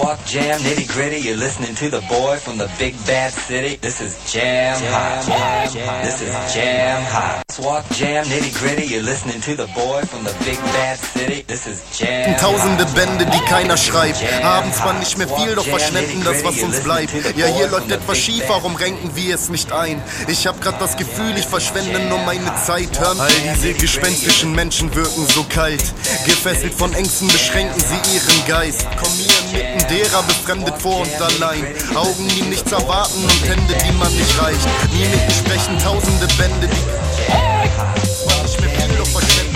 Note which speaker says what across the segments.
Speaker 1: Walk jam, nitty gritty. You're listening to the boy from the big bad city. This is jam, hot. This is jam hot. Walk jam, nitty gritty. You're listening to the boy from the big bad city. This is jam.
Speaker 2: Tausende Bände, die keiner schreibt, haben zwar nicht mehr viel, doch verschwenden das, was uns bleibt. Ja, hier läuft etwas schief, warum renken wir es nicht ein? Ich hab grad das Gefühl, ich verschwende nur meine Zeit. Hören all diese gespenstischen Menschen wirken so kalt. Gefesselt von Ängsten beschränken sie ihren Geist. Komm mir mitten derer befremdet vor und allein. Augen, die nichts erwarten und Hände, die man nicht reicht. Mimiken sprechen tausende Bände, die nicht mehr viel, doch verschwenden.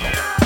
Speaker 3: Yeah.